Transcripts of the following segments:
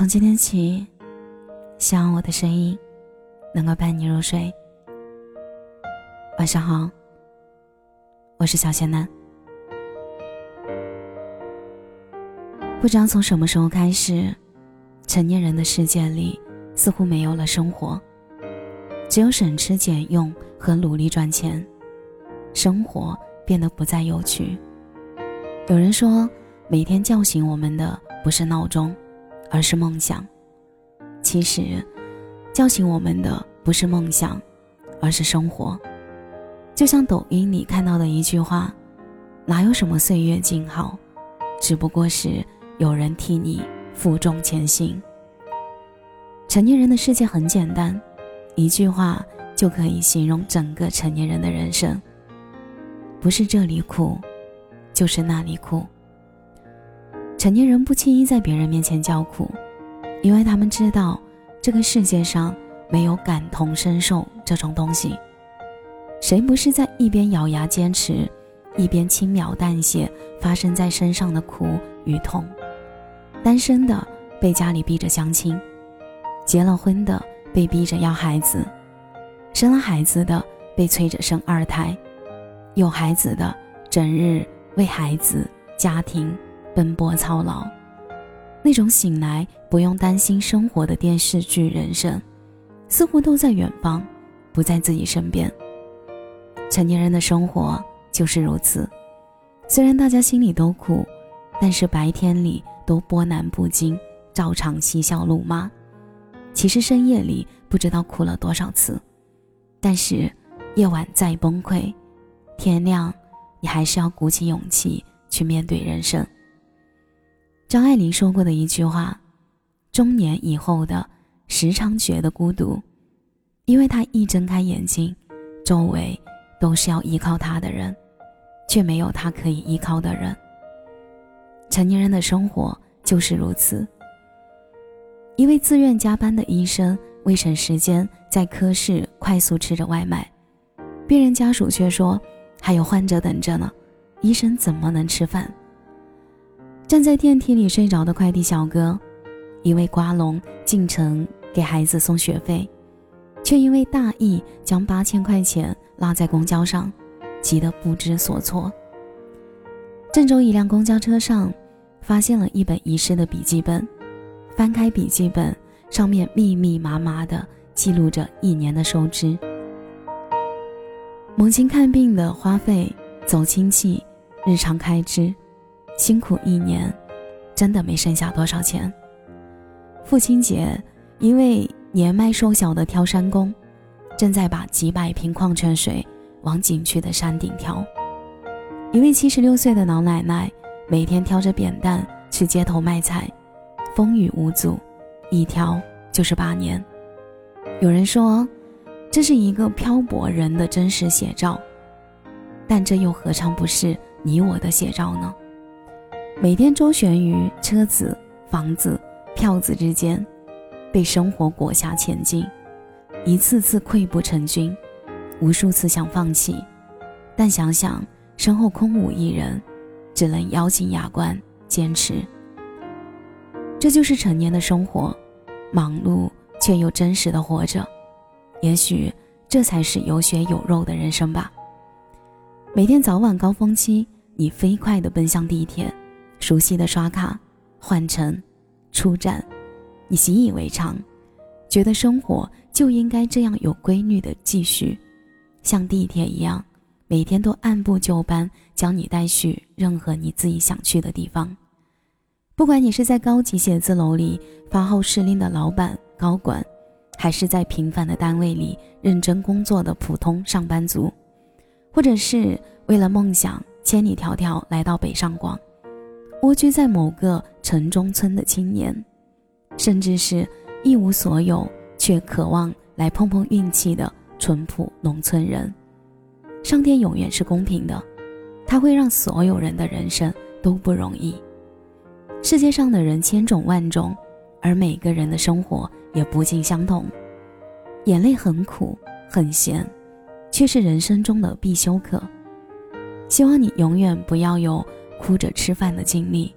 从今天起，希望我的声音能够伴你入睡。晚上好，我是小仙男。不知道从什么时候开始，成年人的世界里似乎没有了生活，只有省吃俭用和努力赚钱，生活变得不再有趣。有人说，每天叫醒我们的不是闹钟，而是梦想。其实，叫醒我们的不是梦想，而是生活。就像抖音里看到的一句话：“哪有什么岁月静好，只不过是有人替你负重前行。”成年人的世界很简单，一句话就可以形容整个成年人的人生。不是这里苦，就是那里苦。成年人不轻易在别人面前叫苦，因为他们知道这个世界上没有感同身受这种东西。谁不是在一边咬牙坚持，一边轻描淡写发生在身上的苦与痛？单身的被家里逼着相亲，结了婚的被逼着要孩子，生了孩子的被催着生二胎，有孩子的整日为孩子家庭奔波操劳，那种醒来不用担心生活的电视剧人生，似乎都在远方，不在自己身边。成年人的生活就是如此，虽然大家心里都苦，但是白天里都波澜不惊，照常嬉笑怒骂。其实深夜里不知道哭了多少次，但是夜晚再崩溃，天亮，你还是要鼓起勇气去面对人生。张爱玲说过的一句话：“中年以后的时常觉得孤独，因为他一睁开眼睛，周围。”都是要依靠他的人，却没有他可以依靠的人。成年人的生活就是如此。一位自愿加班的医生为省时间，在科室快速吃着外卖，病人家属却说还有患者等着呢，医生怎么能吃饭？站在电梯里睡着的快递小哥，一位瓜农进城给孩子送学费，却因为大意将八千块钱。落在公交上，急得不知所措。郑州一辆公交车上，发现了一本遗失的笔记本。翻开笔记本，上面密密麻麻的记录着一年的收支：母亲看病的花费、走亲戚、日常开支，辛苦一年，真的没剩下多少钱。父亲节，一位年迈瘦小的挑山工。正在把几百瓶矿泉水往景区的山顶挑。一位七十六岁的老奶奶每天挑着扁担去街头卖菜，风雨无阻，一挑就是八年。有人说，这是一个漂泊人的真实写照，但这又何尝不是你我的写照呢？每天周旋于车子、房子、票子之间，被生活裹挟前进。一次次溃不成军，无数次想放弃，但想想身后空无一人，只能咬紧牙关坚持。这就是成年的生活，忙碌却又真实的活着。也许这才是有血有肉的人生吧。每天早晚高峰期，你飞快地奔向地铁，熟悉的刷卡、换乘、出站，你习以为常，觉得生活。就应该这样有规律的继续，像地铁一样，每天都按部就班将你带去任何你自己想去的地方。不管你是在高级写字楼里发号施令的老板高管，还是在平凡的单位里认真工作的普通上班族，或者是为了梦想千里迢迢来到北上广，蜗居在某个城中村的青年，甚至是一无所有。却渴望来碰碰运气的淳朴农村人，上天永远是公平的，他会让所有人的人生都不容易。世界上的人千种万种，而每个人的生活也不尽相同。眼泪很苦很咸，却是人生中的必修课。希望你永远不要有哭着吃饭的经历，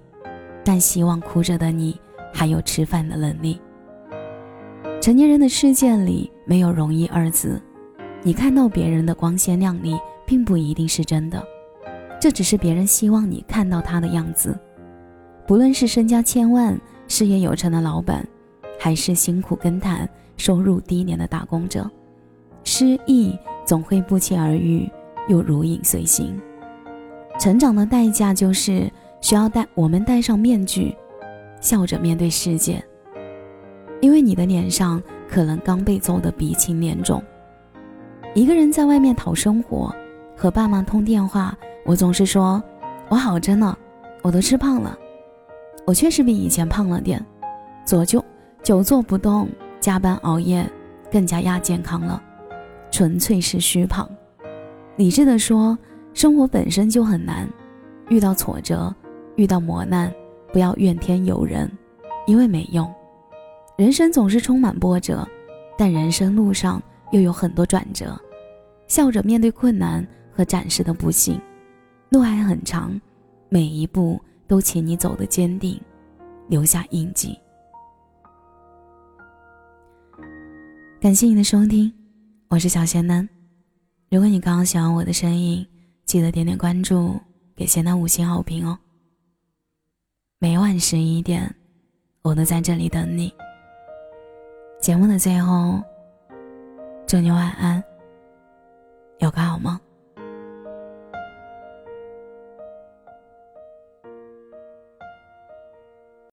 但希望哭着的你还有吃饭的能力。成年人的世界里没有容易二字，你看到别人的光鲜亮丽，并不一定是真的，这只是别人希望你看到他的样子。不论是身家千万、事业有成的老板，还是辛苦耕谈、收入低廉的打工者，失意总会不期而遇，又如影随形。成长的代价就是需要戴我们戴上面具，笑着面对世界。因为你的脸上可能刚被揍得鼻青脸肿。一个人在外面讨生活，和爸妈通电话，我总是说：“我好着呢，我都吃胖了。”我确实比以前胖了点，左就久坐不动，加班熬夜，更加亚健康了，纯粹是虚胖。理智的说，生活本身就很难，遇到挫折，遇到磨难，不要怨天尤人，因为没用。人生总是充满波折，但人生路上又有很多转折，笑着面对困难和暂时的不幸，路还很长，每一步。都请你走得坚定，留下印记。感谢你的收听，我是小仙男。如果你刚刚喜欢我的声音，记得点点关注，给仙男五星好评哦。每晚十一点，我都在这里等你。节目的最后，祝你晚安，有个好梦。